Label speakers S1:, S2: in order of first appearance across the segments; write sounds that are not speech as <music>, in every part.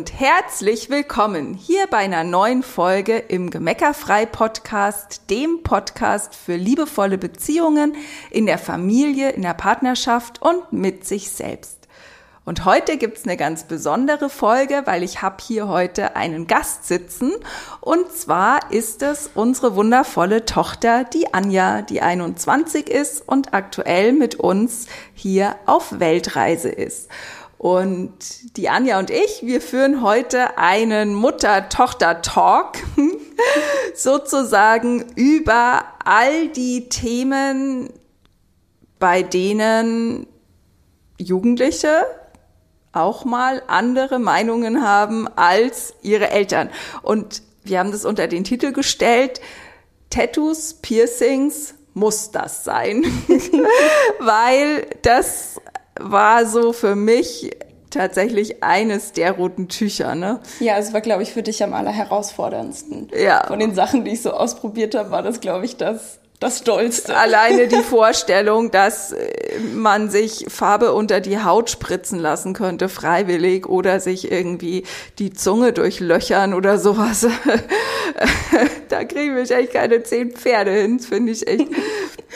S1: und herzlich willkommen hier bei einer neuen Folge im Gemeckerfrei Podcast, dem Podcast für liebevolle Beziehungen in der Familie, in der Partnerschaft und mit sich selbst. Und heute gibt's eine ganz besondere Folge, weil ich habe hier heute einen Gast sitzen. Und zwar ist es unsere wundervolle Tochter, die Anja, die 21 ist und aktuell mit uns hier auf Weltreise ist. Und die Anja und ich, wir führen heute einen Mutter-Tochter-Talk <laughs> sozusagen über all die Themen, bei denen Jugendliche auch mal andere Meinungen haben als ihre Eltern. Und wir haben das unter den Titel gestellt, Tattoos, Piercings, muss das sein? <laughs> Weil das war so für mich tatsächlich eines der roten Tücher, ne?
S2: Ja, es war, glaube ich, für dich am allerherausforderndsten. Ja. Von den Sachen, die ich so ausprobiert habe, war das, glaube ich, das das Dollste.
S1: Alleine die <laughs> Vorstellung, dass äh, man sich Farbe unter die Haut spritzen lassen könnte, freiwillig, oder sich irgendwie die Zunge durchlöchern oder sowas. <laughs> da kriegen wir echt keine zehn Pferde hin, finde ich echt.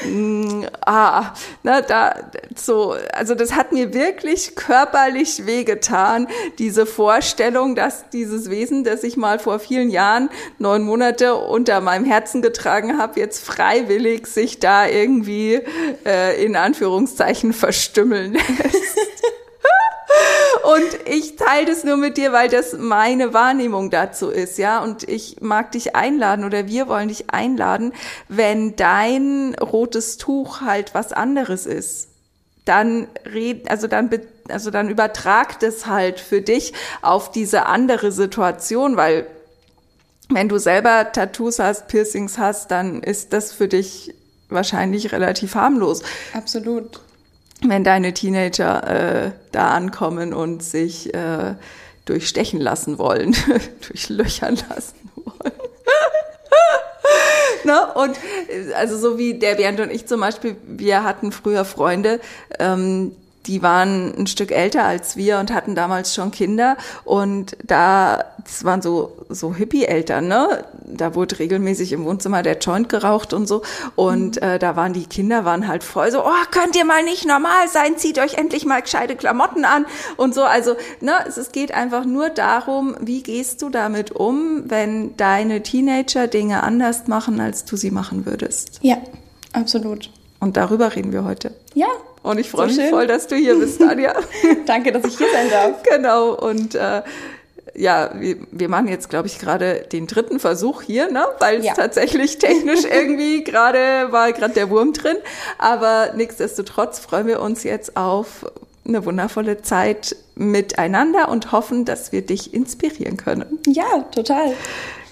S1: Mm, ah, na, da, so, also das hat mir wirklich körperlich wehgetan, diese Vorstellung, dass dieses Wesen, das ich mal vor vielen Jahren neun Monate unter meinem Herzen getragen habe, jetzt freiwillig freiwillig sich da irgendwie äh, in Anführungszeichen verstümmeln lässt. <laughs> Und ich teile das nur mit dir, weil das meine Wahrnehmung dazu ist, ja. Und ich mag dich einladen oder wir wollen dich einladen, wenn dein rotes Tuch halt was anderes ist, dann red, also dann, also dann übertragt es halt für dich auf diese andere Situation, weil wenn du selber Tattoos hast, Piercings hast, dann ist das für dich wahrscheinlich relativ harmlos.
S2: Absolut.
S1: Wenn deine Teenager äh, da ankommen und sich äh, durchstechen lassen wollen, <laughs> durchlöchern lassen wollen. <laughs> ne? Und äh, also so wie der Bernd und ich zum Beispiel, wir hatten früher Freunde, ähm, die waren ein Stück älter als wir und hatten damals schon Kinder und da, das waren so, so Hippie-Eltern, ne? Da wurde regelmäßig im Wohnzimmer der Joint geraucht und so und mhm. äh, da waren die Kinder waren halt voll so, oh, könnt ihr mal nicht normal sein, zieht euch endlich mal gescheite Klamotten an und so, also, ne, es, es geht einfach nur darum, wie gehst du damit um, wenn deine Teenager Dinge anders machen, als du sie machen würdest.
S2: Ja, absolut.
S1: Und darüber reden wir heute.
S2: Ja,
S1: und ich freue so mich voll, dass du hier bist, Tanja. <laughs>
S2: Danke, dass ich hier sein darf.
S1: Genau. Und äh, ja, wir, wir machen jetzt, glaube ich, gerade den dritten Versuch hier, ne? weil es ja. tatsächlich technisch irgendwie <laughs> gerade war gerade der Wurm drin. Aber nichtsdestotrotz freuen wir uns jetzt auf eine wundervolle Zeit miteinander und hoffen, dass wir dich inspirieren können.
S2: Ja, total.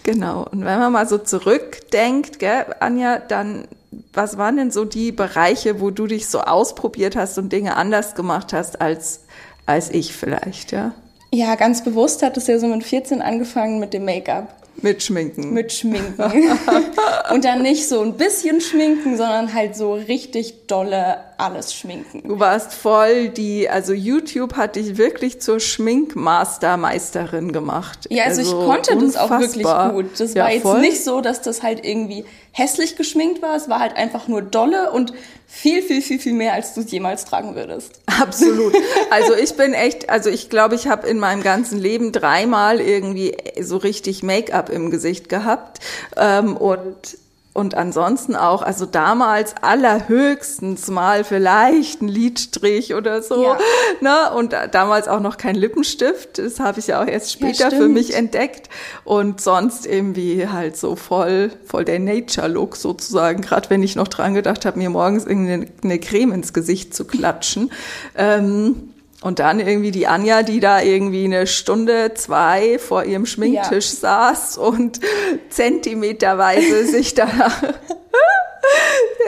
S1: Genau. Und wenn man mal so zurückdenkt, gell, Anja, dann was waren denn so die Bereiche, wo du dich so ausprobiert hast und Dinge anders gemacht hast als, als ich vielleicht, ja?
S2: Ja, ganz bewusst hat es ja so mit 14 angefangen mit dem Make-up.
S1: Mit Schminken.
S2: Mit Schminken. <laughs> und dann nicht so ein bisschen schminken, sondern halt so richtig dolle alles schminken.
S1: Du warst voll die, also YouTube hat dich wirklich zur Schminkmastermeisterin gemacht.
S2: Ja, also, also ich konnte unfassbar. das auch wirklich gut. Das ja, war jetzt voll. nicht so, dass das halt irgendwie hässlich geschminkt war. Es war halt einfach nur dolle und viel, viel, viel, viel mehr, als du es jemals tragen würdest.
S1: Absolut. <laughs> Also ich bin echt, also ich glaube, ich habe in meinem ganzen Leben dreimal irgendwie so richtig Make-up im Gesicht gehabt. Ähm, und und ansonsten auch, also damals allerhöchstens mal vielleicht ein Lidstrich oder so. Ja. Ne? Und damals auch noch kein Lippenstift. Das habe ich ja auch erst später ja, für mich entdeckt. Und sonst irgendwie halt so voll, voll der Nature-Look sozusagen. Gerade wenn ich noch dran gedacht habe, mir morgens irgendeine Creme ins Gesicht zu klatschen. Ähm, und dann irgendwie die Anja, die da irgendwie eine Stunde, zwei vor ihrem Schminktisch ja. saß und zentimeterweise <laughs> sich da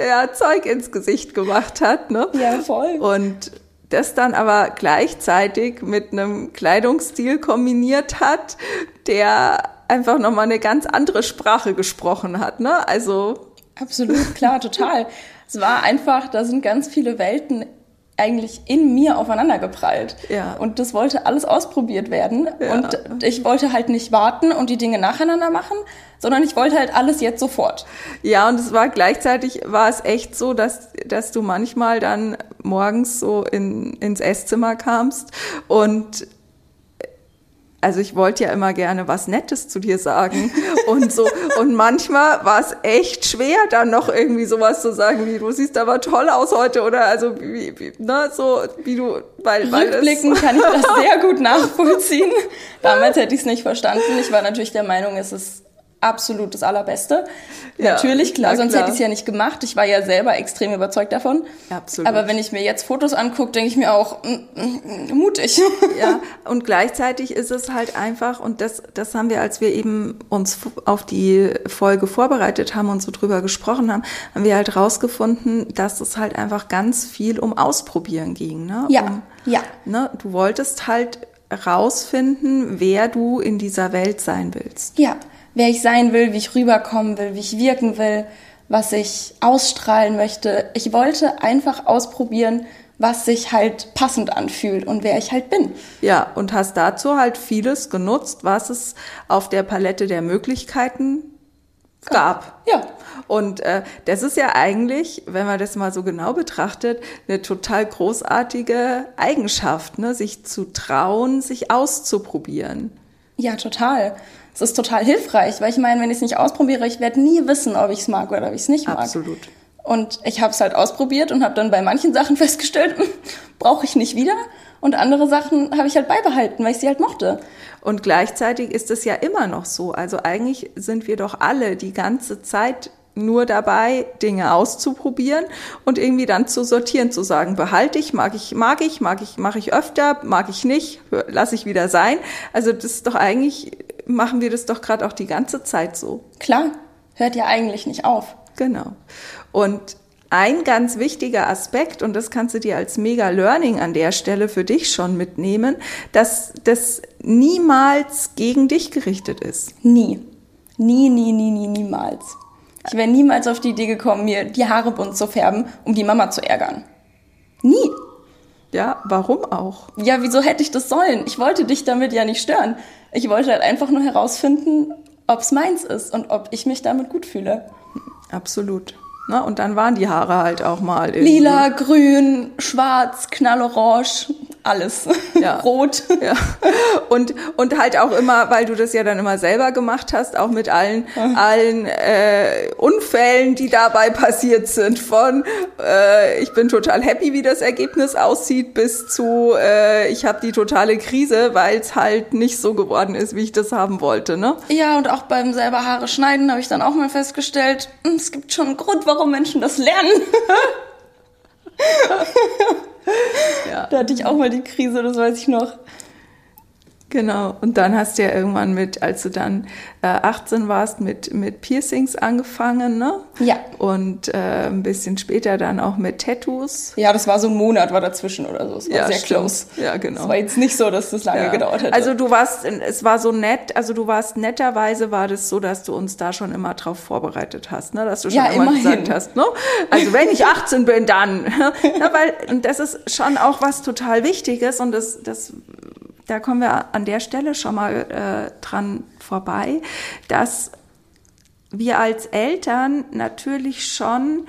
S1: ja, Zeug ins Gesicht gemacht hat. Ne?
S2: Ja, voll.
S1: Und das dann aber gleichzeitig mit einem Kleidungsstil kombiniert hat, der einfach nochmal eine ganz andere Sprache gesprochen hat. Ne? Also
S2: Absolut, klar, total. <laughs> Es war einfach, da sind ganz viele Welten eigentlich in mir aufeinander geprallt. Ja. Und das wollte alles ausprobiert werden. Ja. Und ich wollte halt nicht warten und die Dinge nacheinander machen, sondern ich wollte halt alles jetzt sofort.
S1: Ja, und es war gleichzeitig war es echt so, dass, dass du manchmal dann morgens so in, ins Esszimmer kamst und also ich wollte ja immer gerne was Nettes zu dir sagen und so. Und manchmal war es echt schwer, dann noch irgendwie sowas zu sagen, wie du siehst aber toll aus heute oder also wie, wie ne, so wie du,
S2: weil, weil Rückblickend <laughs> kann ich das sehr gut nachvollziehen. Damals hätte ich es nicht verstanden. Ich war natürlich der Meinung, es ist absolut das Allerbeste. Ja, Natürlich, klar, sonst klar. hätte ich es ja nicht gemacht. Ich war ja selber extrem überzeugt davon. Absolut. Aber wenn ich mir jetzt Fotos angucke, denke ich mir auch, mm, mm, mm, mutig. <laughs>
S1: Ja, und gleichzeitig ist es halt einfach, und das, das haben wir, als wir eben uns auf die Folge vorbereitet haben und so drüber gesprochen haben, haben wir halt rausgefunden, dass es halt einfach ganz viel um Ausprobieren ging. Ne?
S2: Ja,
S1: um,
S2: ja.
S1: Ne? Du wolltest halt rausfinden, wer du in dieser Welt sein willst.
S2: Ja, wer ich sein will, wie ich rüberkommen will, wie ich wirken will, was ich ausstrahlen möchte. Ich wollte einfach ausprobieren, was sich halt passend anfühlt und wer ich halt bin.
S1: Ja, und hast dazu halt vieles genutzt, was es auf der Palette der Möglichkeiten gab.
S2: Ja.
S1: Und äh, das ist ja eigentlich, wenn man das mal so genau betrachtet, eine total großartige Eigenschaft, ne? sich zu trauen, sich auszuprobieren.
S2: Ja, total. Es ist total hilfreich, weil ich meine, wenn ich es nicht ausprobiere, ich werde nie wissen, ob ich es mag oder ob ich es nicht mag.
S1: Absolut.
S2: Und ich habe es halt ausprobiert und habe dann bei manchen Sachen <laughs> festgestellt, brauche ich nicht wieder. Und andere Sachen habe ich halt beibehalten, weil ich sie halt mochte.
S1: Und gleichzeitig ist es ja immer noch so. Also eigentlich sind wir doch alle die ganze Zeit nur dabei, Dinge auszuprobieren und irgendwie dann zu sortieren, zu sagen, behalte ich, mag ich, mag ich, mag ich, mache ich öfter, mag ich nicht, lasse ich wieder sein. Also das ist doch eigentlich machen wir das doch gerade auch die ganze Zeit so.
S2: Klar, hört ja eigentlich nicht auf.
S1: Genau. Und ein ganz wichtiger Aspekt, und das kannst du dir als mega Learning an der Stelle für dich schon mitnehmen, dass das niemals gegen dich gerichtet ist.
S2: Nie. Nie, nie, nie, nie, niemals. Ich wäre niemals auf die Idee gekommen, mir die Haare bunt zu färben, um die Mama zu ärgern. Nie.
S1: Ja, warum auch?
S2: Ja, wieso hätte ich das sollen? Ich wollte dich damit ja nicht stören. Ich wollte halt einfach nur herausfinden, ob es meins ist und ob ich mich damit gut fühle.
S1: Absolut. Na, und dann waren die Haare halt auch mal irgendwie.
S2: Lila, grün, schwarz, knallorange, alles. Ja. <laughs> Rot.
S1: Ja. Und, und halt auch immer, weil du das ja dann immer selber gemacht hast, auch mit allen, allen äh, Unfällen, die dabei passiert sind. Von äh, ich bin total happy, wie das Ergebnis aussieht, bis zu äh, ich habe die totale Krise, weil es halt nicht so geworden ist, wie ich das haben wollte. Ne?
S2: Ja, und auch beim selber Haare schneiden habe ich dann auch mal festgestellt, hm, es gibt schon einen Grund, warum Menschen das lernen. <laughs> ja. <laughs> Da hatte ich auch mal die Krise, das weiß ich noch.
S1: Genau. Und dann hast du ja irgendwann mit, als du dann äh, 18 warst, mit, mit Piercings angefangen, ne?
S2: Ja.
S1: Und äh, ein bisschen später dann auch mit Tattoos.
S2: Ja, das war so ein Monat war dazwischen oder so. Es war
S1: ja,
S2: sehr
S1: stimmt. close. Ja, genau.
S2: Es war jetzt nicht so, dass das lange ja. gedauert hätte.
S1: Also du warst, es war so nett, also du warst netterweise war das so, dass du uns da schon immer drauf vorbereitet hast, ne? Dass du schon ja, immer immerhin. gesagt hast, ne? Also wenn ich 18 bin, dann. <laughs> ja, weil, und das ist schon auch was total Wichtiges und das, das da kommen wir an der Stelle schon mal äh, dran vorbei, dass wir als Eltern natürlich schon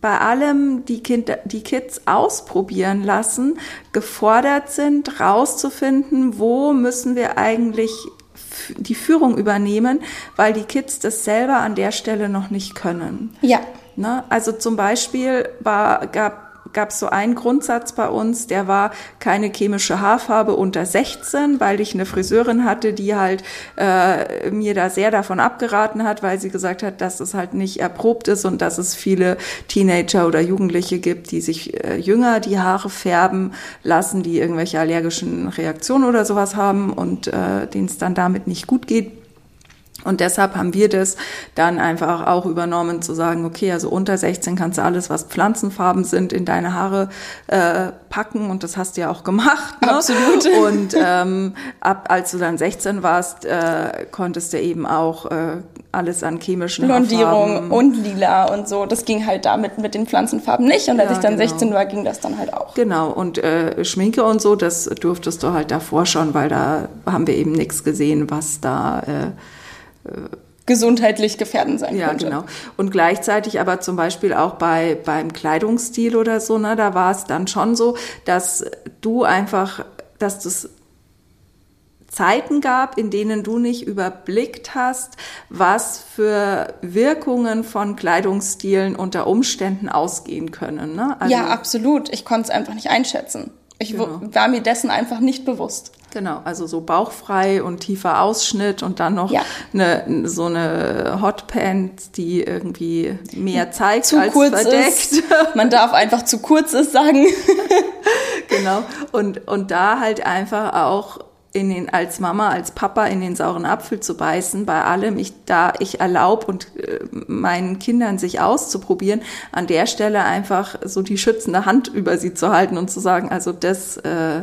S1: bei allem die, Kinder, die Kids ausprobieren lassen, gefordert sind, rauszufinden, wo müssen wir eigentlich die Führung übernehmen, weil die Kids das selber an der Stelle noch nicht können.
S2: Ja.
S1: Ne? Also zum Beispiel war, gab gab es so einen Grundsatz bei uns, der war keine chemische Haarfarbe unter 16, weil ich eine Friseurin hatte, die halt äh, mir da sehr davon abgeraten hat, weil sie gesagt hat, dass es halt nicht erprobt ist und dass es viele Teenager oder Jugendliche gibt, die sich äh, jünger die Haare färben lassen, die irgendwelche allergischen Reaktionen oder sowas haben und äh, denen es dann damit nicht gut geht. Und deshalb haben wir das dann einfach auch übernommen, zu sagen, okay, also unter 16 kannst du alles, was Pflanzenfarben sind, in deine Haare äh, packen und das hast du ja auch gemacht.
S2: Ne? Absolut. <laughs>
S1: Und ähm, ab als du dann 16 warst, äh, konntest du eben auch äh, alles an chemischen
S2: Blondierung
S1: Haarfarben.
S2: und lila und so. Das ging halt damit mit den Pflanzenfarben nicht. Und als
S1: Ja,
S2: ich dann
S1: genau.
S2: 16 war, ging das dann halt auch.
S1: Genau, und äh, Schminke und so, das durftest du halt davor schon, weil da haben wir eben nichts gesehen, was da äh,
S2: Gesundheitlich gefährdend sein
S1: Ja,
S2: könnte.
S1: genau. Und gleichzeitig aber zum Beispiel auch bei, beim Kleidungsstil oder so, ne, da war es dann schon so, dass du einfach, dass es Zeiten gab, in denen du nicht überblickt hast, was für Wirkungen von Kleidungsstilen unter Umständen ausgehen können. Ne? Also,
S2: ja, absolut. Ich konnte es einfach nicht einschätzen. Ich
S1: Genau.
S2: war mir dessen einfach nicht bewusst.
S1: Genau, also so bauchfrei und tiefer Ausschnitt und dann noch
S2: Ja.
S1: eine, so eine Hotpants, die irgendwie mehr zeigt
S2: Zu
S1: als
S2: kurz
S1: verdeckt.
S2: ist. Man darf einfach zu kurz ist sagen. <laughs>
S1: Genau. Und, und da halt einfach auch in den, als Mama, als Papa in den sauren Apfel zu beißen, bei allem, ich, da ich erlaube und äh, meinen Kindern sich auszuprobieren, an der Stelle einfach so die schützende Hand über sie zu halten und zu sagen, also das, äh,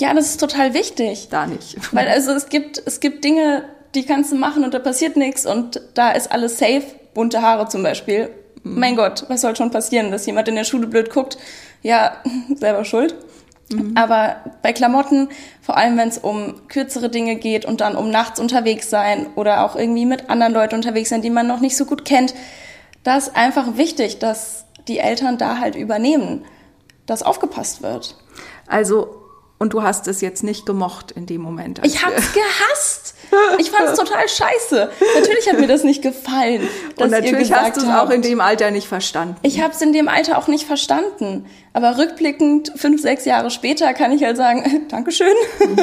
S2: Ja, das ist total wichtig.
S1: da nicht. <laughs>
S2: Weil also es gibt, es gibt Dinge, die kannst du machen und da passiert nichts und da ist alles safe. Bunte Haare zum Beispiel. Mein Gott, was soll schon passieren, dass jemand in der Schule blöd guckt? Ja, <laughs> selber schuld. Aber bei Klamotten, vor allem wenn es um kürzere Dinge geht und dann um nachts unterwegs sein oder auch irgendwie mit anderen Leuten unterwegs sein, die man noch nicht so gut kennt, da ist einfach wichtig, dass die Eltern da halt übernehmen, dass aufgepasst wird.
S1: Also, und du hast es jetzt nicht gemocht in dem Moment.
S2: Ich hab's gehasst. <laughs> Ich fand's total scheiße. Natürlich hat mir das nicht gefallen. Dass
S1: Und natürlich hast du es auch in dem Alter nicht verstanden.
S2: Ich hab's in dem Alter auch nicht verstanden. Aber rückblickend, fünf, sechs Jahre später, kann ich halt sagen, <laughs> Dankeschön. <laughs>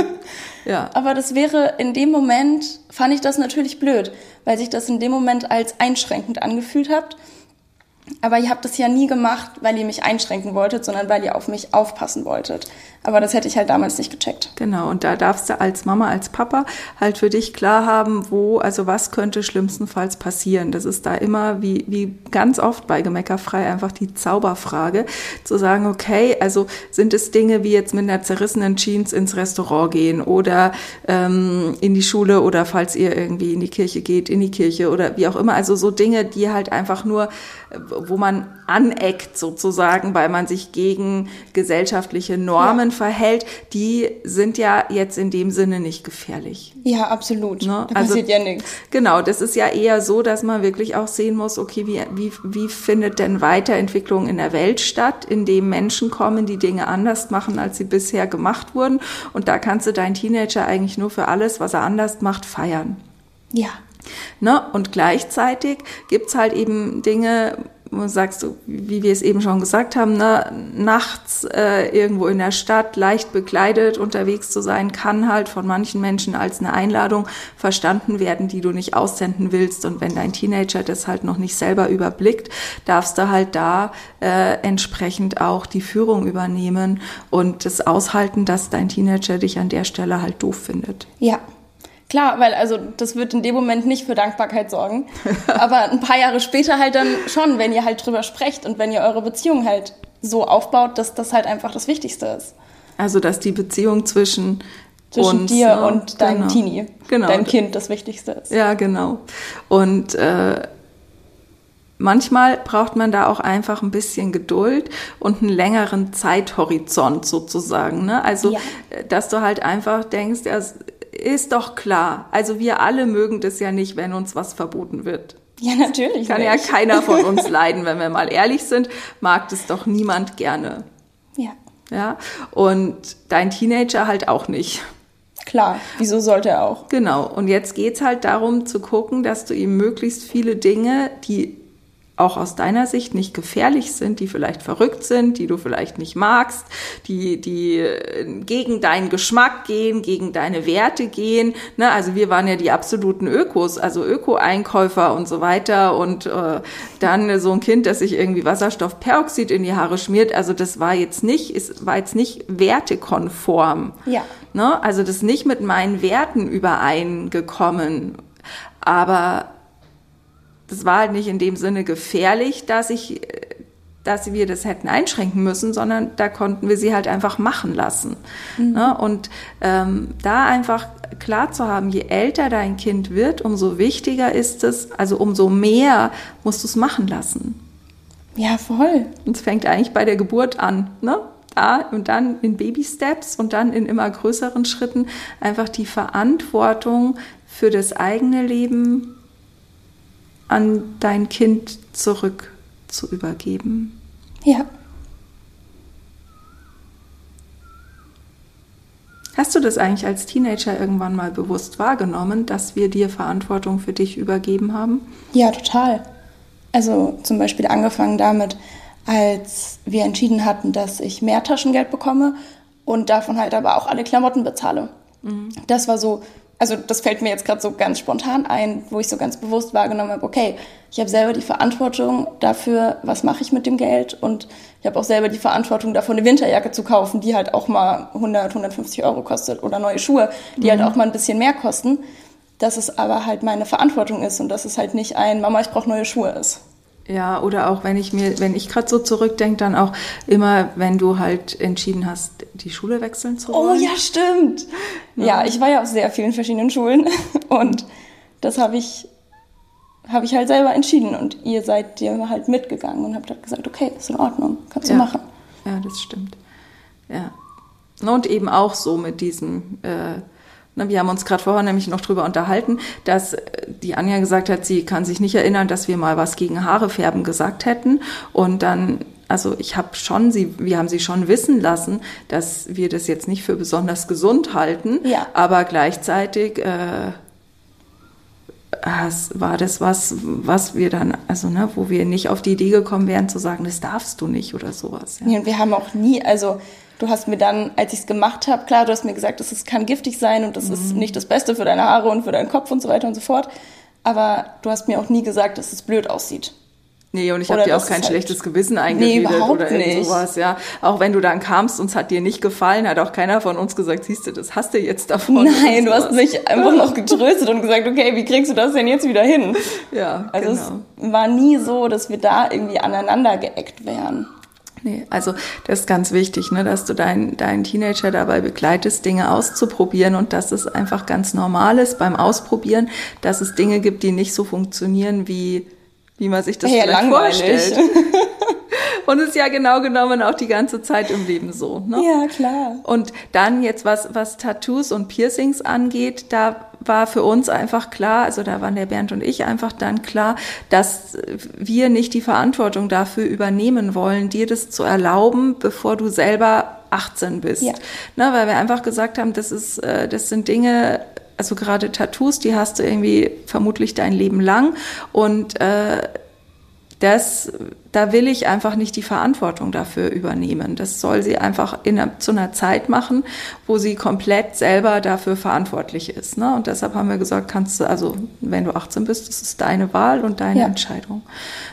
S1: Ja.
S2: Aber das wäre in dem Moment, fand ich das natürlich blöd, weil sich das in dem Moment als einschränkend angefühlt hat. Aber ihr habt das ja nie gemacht, weil ihr mich einschränken wolltet, sondern weil ihr auf mich aufpassen wolltet. Aber das hätte ich halt damals nicht gecheckt.
S1: Genau, und da darfst du als Mama, als Papa halt für dich klar haben, wo, also was könnte schlimmstenfalls passieren. Das ist da immer, wie, wie ganz oft bei Gemeckerfrei, einfach die Zauberfrage, zu sagen, okay, also sind es Dinge wie jetzt mit einer zerrissenen Jeans ins Restaurant gehen oder ähm, in die Schule oder falls ihr irgendwie in die Kirche geht, in die Kirche oder wie auch immer. Also so Dinge, die halt einfach nur, wo man aneckt sozusagen, weil man sich gegen gesellschaftliche Normen verhält, die sind ja jetzt in dem Sinne nicht gefährlich.
S2: Ja, absolut.
S1: Ne?
S2: Da
S1: Also-
S2: passiert ja nichts.
S1: Genau, das ist ja eher so, dass man wirklich auch sehen muss, okay, wie, wie, wie findet denn Weiterentwicklung in der Welt statt, in dem Menschen kommen, die Dinge anders machen, als sie bisher gemacht wurden. Und da kannst du deinen Teenager eigentlich nur für alles, was er anders macht, feiern.
S2: Ja.
S1: Ne? Und gleichzeitig gibt's halt eben Dinge, du sagst, so, wie wir es eben schon gesagt haben, ne? nachts äh, irgendwo in der Stadt leicht bekleidet unterwegs zu sein, kann halt von manchen Menschen als eine Einladung verstanden werden, die du nicht aussenden willst. Und wenn dein Teenager das halt noch nicht selber überblickt, darfst du halt da äh, entsprechend auch die Führung übernehmen und das aushalten, dass dein Teenager dich an der Stelle halt doof findet.
S2: Ja. Klar, weil also das wird in dem Moment nicht für Dankbarkeit sorgen. <laughs> Aber ein paar Jahre später halt dann schon, wenn ihr halt drüber sprecht und wenn ihr eure Beziehung halt so aufbaut, dass das halt einfach das Wichtigste ist.
S1: Also, dass die Beziehung zwischen
S2: Zwischen
S1: uns,
S2: dir
S1: ne,
S2: und deinem
S1: genau.
S2: Teenie,
S1: Genau.
S2: deinem Kind das Wichtigste ist.
S1: Ja, genau. Und äh, manchmal braucht man da auch einfach ein bisschen Geduld und einen längeren Zeithorizont sozusagen. Ne? Also,
S2: Ja.
S1: dass du halt einfach denkst, ja, ist doch klar. Also wir alle mögen das ja nicht, wenn uns was verboten wird.
S2: Ja, natürlich.
S1: Kann
S2: nicht.
S1: ja keiner von <laughs> uns leiden, wenn wir mal ehrlich sind, mag das doch niemand gerne.
S2: Ja,
S1: Ja, und dein Teenager halt auch nicht.
S2: klar. Wieso sollte er auch?
S1: Genau. Und jetzt geht's halt darum zu gucken, dass du ihm möglichst viele Dinge, die auch aus deiner Sicht nicht gefährlich sind, die vielleicht verrückt sind, die du vielleicht nicht magst, die, die äh, gegen deinen Geschmack gehen, gegen deine Werte gehen. Ne? Also wir waren ja die absoluten Ökos, also Öko-Einkäufer und so weiter. Und äh, dann so ein Kind, das sich irgendwie Wasserstoffperoxid in die Haare schmiert. Also das war jetzt nicht, ist, war jetzt nicht wertekonform.
S2: Ja.
S1: Ne? Also das ist nicht mit meinen Werten übereingekommen. Aber das war halt nicht in dem Sinne gefährlich, dass ich, dass wir das hätten einschränken müssen, sondern da konnten wir sie halt einfach machen lassen. Mhm. Ne? Und ähm, da einfach klar zu haben, je älter dein Kind wird, umso wichtiger ist es, also umso mehr musst du es machen lassen.
S2: Ja, voll.
S1: Und es fängt eigentlich bei der Geburt an, ne? Da und dann in Baby-Steps und dann in immer größeren Schritten einfach die Verantwortung für das eigene Leben an dein Kind zurück zu übergeben.
S2: Ja.
S1: Hast du das eigentlich als Teenager irgendwann mal bewusst wahrgenommen, dass wir dir Verantwortung für dich übergeben haben?
S2: Ja, total. Also zum Beispiel angefangen damit, als wir entschieden hatten, dass ich mehr Taschengeld bekomme und davon halt aber auch alle Klamotten bezahle. Mhm. Das war so also das fällt mir jetzt gerade so ganz spontan ein, wo ich so ganz bewusst wahrgenommen habe, okay, ich habe selber die Verantwortung dafür, was mache ich mit dem Geld und ich habe auch selber die Verantwortung davor, eine Winterjacke zu kaufen, die halt auch mal 100, 150 Euro kostet oder neue Schuhe, die halt mhm. halt auch mal ein bisschen mehr kosten, dass es aber halt meine Verantwortung ist und dass es halt nicht ein Mama, ich brauche neue Schuhe ist.
S1: Ja, oder auch wenn ich mir, wenn ich gerade so zurückdenke, dann auch immer, wenn du halt entschieden hast, die Schule wechseln zu
S2: wollen. Oh ja, stimmt. Ja, ja ich war ja auf sehr vielen verschiedenen Schulen <laughs> und das habe ich habe ich halt selber entschieden und ihr seid dir halt mitgegangen und habt halt gesagt, okay, ist in Ordnung, kannst
S1: ja.
S2: du machen.
S1: Ja, das stimmt. Ja. Und eben auch so mit diesem äh, wir haben uns gerade vorher nämlich noch drüber unterhalten, dass äh, die Anja gesagt hat, sie kann sich nicht erinnern, dass wir mal was gegen Haare färben gesagt hätten. Und dann, also ich habe schon sie, wir haben sie schon wissen lassen, dass wir das jetzt nicht für besonders gesund halten, ja. aber gleichzeitig äh, war das was, was wir dann, also ne, wo wir nicht auf die Idee gekommen wären zu sagen, das darfst du nicht oder sowas.
S2: Ja, ja und wir haben auch nie, also Du hast mir dann, als ich es gemacht habe, klar, du hast mir gesagt, das kann giftig sein und das mhm. ist nicht das Beste für deine Haare und für deinen Kopf und so weiter und so fort. Aber du hast mir auch nie gesagt, dass es blöd aussieht.
S1: Nee, und ich habe dir auch kein halt schlechtes Gewissen eingeredet nee, oder irgend sowas, ja. Auch wenn du dann kamst und es hat dir nicht gefallen, hat auch keiner von uns gesagt, siehst du, das hast du jetzt davon.
S2: Nein, du hast mich einfach noch <laughs> getröstet und gesagt, okay, wie kriegst du das denn jetzt wieder hin?
S1: Ja,
S2: Also genau. es war nie so, dass wir da irgendwie aneinander geeckt wären.
S1: Nee, also das ist ganz wichtig, ne, dass du deinen dein Teenager dabei begleitest, Dinge auszuprobieren und dass es einfach ganz normal ist beim Ausprobieren, dass es Dinge gibt, die nicht so funktionieren, wie, wie man sich das hey, vielleicht langweilig. vorstellt. <laughs> Und es ist ja genau genommen auch die ganze Zeit im Leben so. Ne?
S2: Ja, klar.
S1: Und dann jetzt, was, was Tattoos und Piercings angeht, da war für uns einfach klar, also da waren der Bernd und ich einfach dann klar, dass wir nicht die Verantwortung dafür übernehmen wollen, dir das zu erlauben, bevor du selber 18 bist. Ja. Na, weil wir einfach gesagt haben, das ist, äh, das sind Dinge, also gerade Tattoos, die hast du irgendwie vermutlich dein Leben lang und äh, das, da will ich einfach nicht die Verantwortung dafür übernehmen. Das soll sie einfach in zu einer Zeit machen, wo sie komplett selber dafür verantwortlich ist. Ne? Und deshalb haben wir gesagt, kannst du, also wenn du 18 bist, das ist deine Wahl und deine ja. Entscheidung.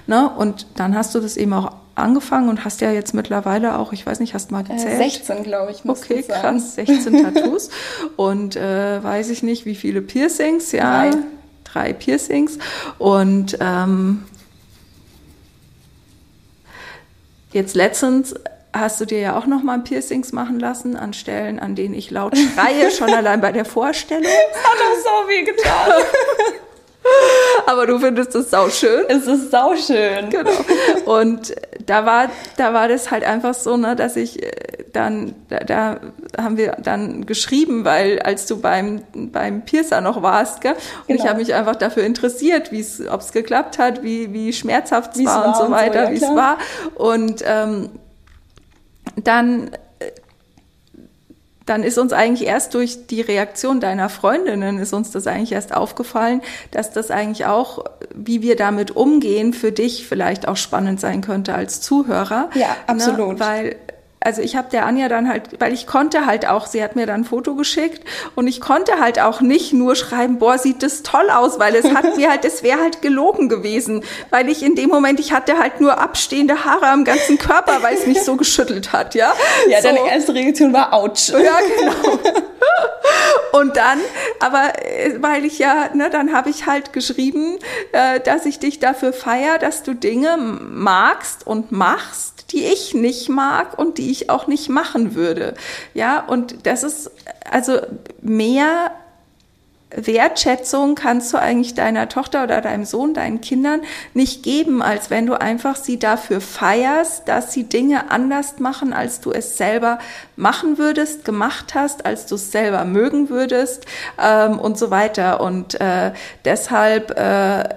S1: Ne? Und dann hast du das eben auch angefangen und hast ja jetzt mittlerweile auch, ich weiß nicht, hast mal äh, gezählt?
S2: 16, glaube ich.
S1: Okay, krass, 16 Tattoos und äh, weiß ich nicht, wie viele Piercings, ja. Drei. Drei Piercings und ähm, Jetzt letztens hast du dir ja auch noch mal ein Piercings machen lassen an Stellen, an denen ich laut schreie, <laughs> schon allein bei der Vorstellung.
S2: Das hat doch so weh getan. <laughs> <laughs>
S1: Aber du findest es sauschön.
S2: Es ist sauschön.
S1: Genau. Und da war, da war das halt einfach so, ne, dass ich äh, dann, da, da haben wir dann geschrieben, weil als du beim, beim Piercer noch warst, gell? Und genau. ich habe mich einfach dafür interessiert, wie es, ob es geklappt hat, wie, wie schmerzhaft es war, und so weiter, so, ja, wie es war. Und ähm, dann dann ist uns eigentlich erst durch die Reaktion deiner Freundinnen ist uns das eigentlich erst aufgefallen, dass das eigentlich auch, wie wir damit umgehen, für dich vielleicht auch spannend sein könnte als Zuhörer.
S2: Ja, ne? absolut.
S1: Ne? Weil also ich habe der Anja dann halt, weil ich konnte halt auch, sie hat mir dann ein Foto geschickt und ich konnte halt auch nicht nur schreiben, boah, sieht das toll aus, weil es hat <laughs> mir halt, es wäre halt gelogen gewesen, weil ich in dem Moment, ich hatte halt nur abstehende Haare am ganzen Körper, weil es mich so geschüttelt hat, ja.
S2: Ja, so. deine erste Reaktion war ouch.
S1: Ja, genau. <laughs> Und dann, aber äh, weil ich ja, ne, dann habe ich halt geschrieben, äh, dass ich dich dafür feier, dass du Dinge magst und machst, die ich nicht mag und die ich auch nicht machen würde. Ja, und das ist also mehr Wertschätzung kannst du eigentlich deiner Tochter oder deinem Sohn, deinen Kindern nicht geben, als wenn du einfach sie dafür feierst, dass sie Dinge anders machen, als du es selber machen würdest, gemacht hast, als du es selber mögen würdest ähm, und so weiter. Und äh, deshalb äh,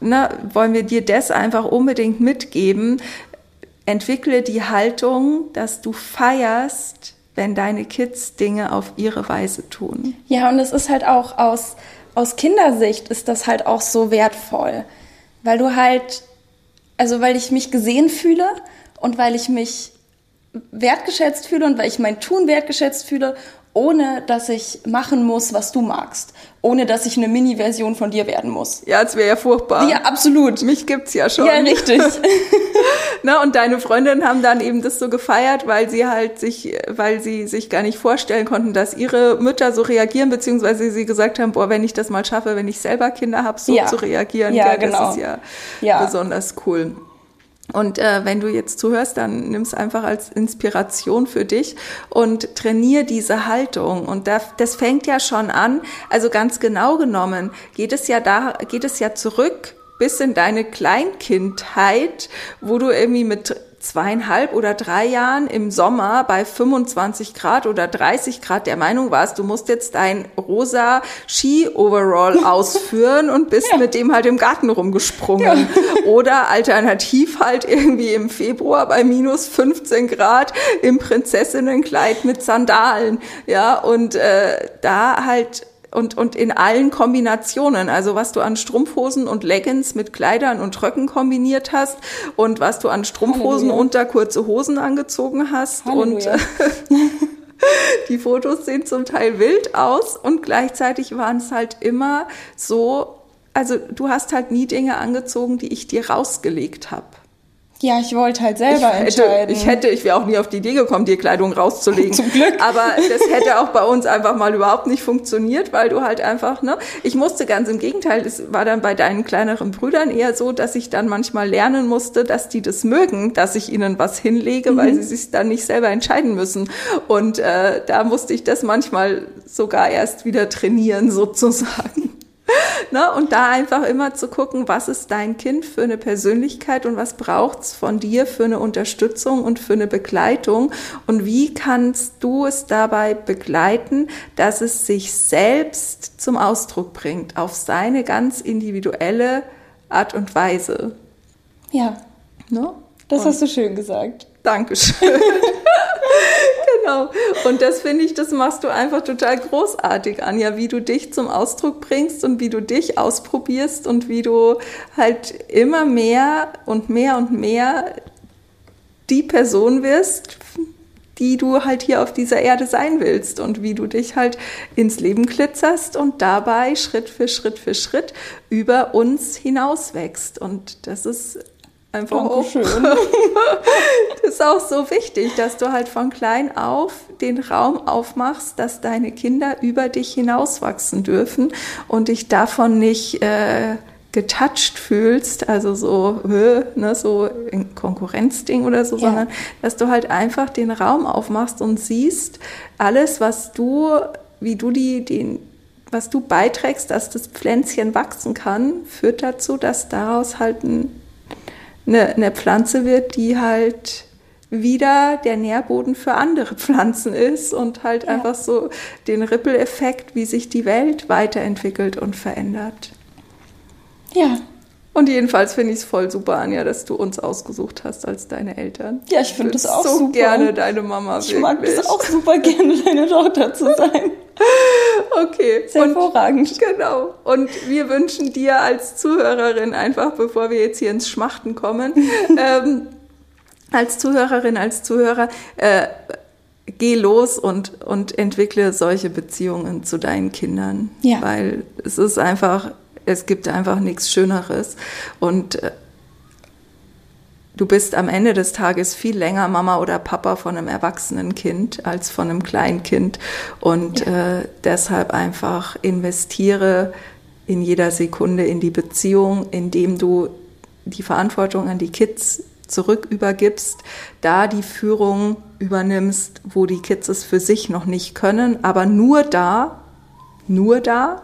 S1: ne, wollen wir dir das einfach unbedingt mitgeben. Entwickle die Haltung, dass du feierst, wenn deine Kids Dinge auf ihre Weise tun.
S2: Ja, und es ist halt auch aus, aus Kindersicht ist das halt auch so wertvoll, weil du halt, also weil ich mich gesehen fühle und weil ich mich wertgeschätzt fühle und weil ich mein Tun wertgeschätzt fühle ohne dass ich machen muss, was du magst. Ohne dass ich eine Mini-Version von dir werden muss.
S1: Ja, es wäre ja furchtbar.
S2: Ja, absolut.
S1: Mich gibt's ja schon.
S2: Ja, richtig. <laughs>
S1: Na, und deine Freundinnen haben dann eben das so gefeiert, weil sie halt sich, weil sie sich gar nicht vorstellen konnten, dass ihre Mütter so reagieren, beziehungsweise sie gesagt haben, boah, wenn ich das mal schaffe, wenn ich selber Kinder habe, so ja. zu reagieren,
S2: ja, gell, genau.
S1: das ist ja, ja. besonders cool. Und äh, wenn du jetzt zuhörst, dann nimm es einfach als Inspiration für dich und trainier diese Haltung. Und das, das fängt ja schon an. Also ganz genau genommen geht es ja da, geht es ja zurück bis in deine Kleinkindheit, wo du irgendwie mit zweieinhalb oder drei Jahren im Sommer bei 25 Grad oder 30 Grad der Meinung warst, du musst jetzt dein rosa Ski-Overall <laughs> ausführen und bist ja. mit dem halt im Garten rumgesprungen. Ja. Oder alternativ halt irgendwie im Februar bei minus 15 Grad im Prinzessinnenkleid mit Sandalen. Ja, und äh, da halt und, und in allen Kombinationen. Also was du an Strumpfhosen und Leggings mit Kleidern und Röcken kombiniert hast und was du an Strumpfhosen Halleluja. unter kurze Hosen angezogen hast. Halleluja. Und <laughs> die Fotos sehen zum Teil wild aus und gleichzeitig waren es halt immer so, also du hast halt nie Dinge angezogen, die ich dir rausgelegt habe.
S2: Ja, ich wollte halt selber
S1: ich
S2: hätte, entscheiden.
S1: Ich hätte, ich wäre auch nie auf die Idee gekommen, dir Kleidung rauszulegen. <laughs>
S2: Zum Glück.
S1: Aber das hätte auch bei uns einfach mal überhaupt nicht funktioniert, weil du halt einfach, ne? Ich musste ganz im Gegenteil, es war dann bei deinen kleineren Brüdern eher so, dass ich dann manchmal lernen musste, dass die das mögen, dass ich ihnen was hinlege, mhm. weil sie sich dann nicht selber entscheiden müssen. Und äh, da musste ich das manchmal sogar erst wieder trainieren, <laughs> sozusagen. <laughs> ne? Und da einfach immer zu gucken, was ist dein Kind für eine Persönlichkeit und was braucht's von dir für eine Unterstützung und für eine Begleitung und wie kannst du es dabei begleiten, dass es sich selbst zum Ausdruck bringt, auf seine ganz individuelle Art und Weise.
S2: Ja. Ne? Das und hast du schön gesagt.
S1: Dankeschön. <laughs> genau. Und das finde ich, das machst du einfach total großartig, Anja, wie du dich zum Ausdruck bringst und wie du dich ausprobierst und wie du halt immer mehr und mehr und mehr die Person wirst, die du halt hier auf dieser Erde sein willst und wie du dich halt ins Leben glitzerst und dabei Schritt für Schritt für Schritt über uns hinaus wächst. Und das ist einfach
S2: Dankeschön.
S1: auch. <laughs> das ist auch so wichtig, dass du halt von klein auf den Raum aufmachst, dass deine Kinder über dich hinauswachsen dürfen und dich davon nicht äh, getouched fühlst, also so, ne, so ein Konkurrenzding oder so, ja. sondern dass du halt einfach den Raum aufmachst und siehst, alles, was du, wie du die, den, was du beiträgst, dass das Pflänzchen wachsen kann, führt dazu, dass daraus halt ein eine, eine Pflanze wird, die halt wieder der Nährboden für andere Pflanzen ist und halt ja. einfach so den Ripple-Effekt, wie sich die Welt weiterentwickelt und verändert.
S2: Ja.
S1: Und jedenfalls finde ich es voll super, Anja, dass du uns ausgesust hast als deine Eltern.
S2: Ja, ich finde das auch
S1: so
S2: super.
S1: gerne deine Mama.
S2: Ich wirklich. mag es auch super gerne, <laughs> deine Tochter zu sein.
S1: Okay.
S2: Sehr und, hervorragend.
S1: Genau. Und wir wünschen dir als Zuhörerin einfach, bevor wir jetzt hier ins Schmachten kommen, <laughs> ähm, als Zuhörerin, als Zuhörer, äh, geh los und, und entwickle solche Beziehungen zu deinen Kindern.
S2: Ja.
S1: Weil es ist einfach, es gibt einfach nichts Schöneres. Und äh, du bist am Ende des Tages viel länger Mama oder Papa von einem erwachsenen Kind als von einem Kleinkind. Und ja. äh, deshalb einfach investiere in jeder Sekunde in die Beziehung, indem du die Verantwortung an die Kids zurück übergibst, da die Führung übernimmst, wo die Kids es für sich noch nicht können, aber nur da, nur da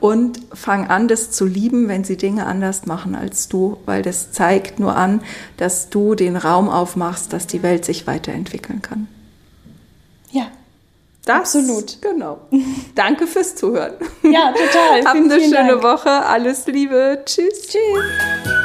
S1: und fang an, das zu lieben, wenn sie Dinge anders machen als du, weil das zeigt nur an, dass du den Raum aufmachst, dass die Welt sich weiterentwickeln kann.
S2: Ja. Das, Absolut.
S1: Genau. <laughs> Danke fürs Zuhören.
S2: Ja, total. <laughs>
S1: Habt eine schöne Dank. Woche. Alles Liebe. Tschüss. Tschüss.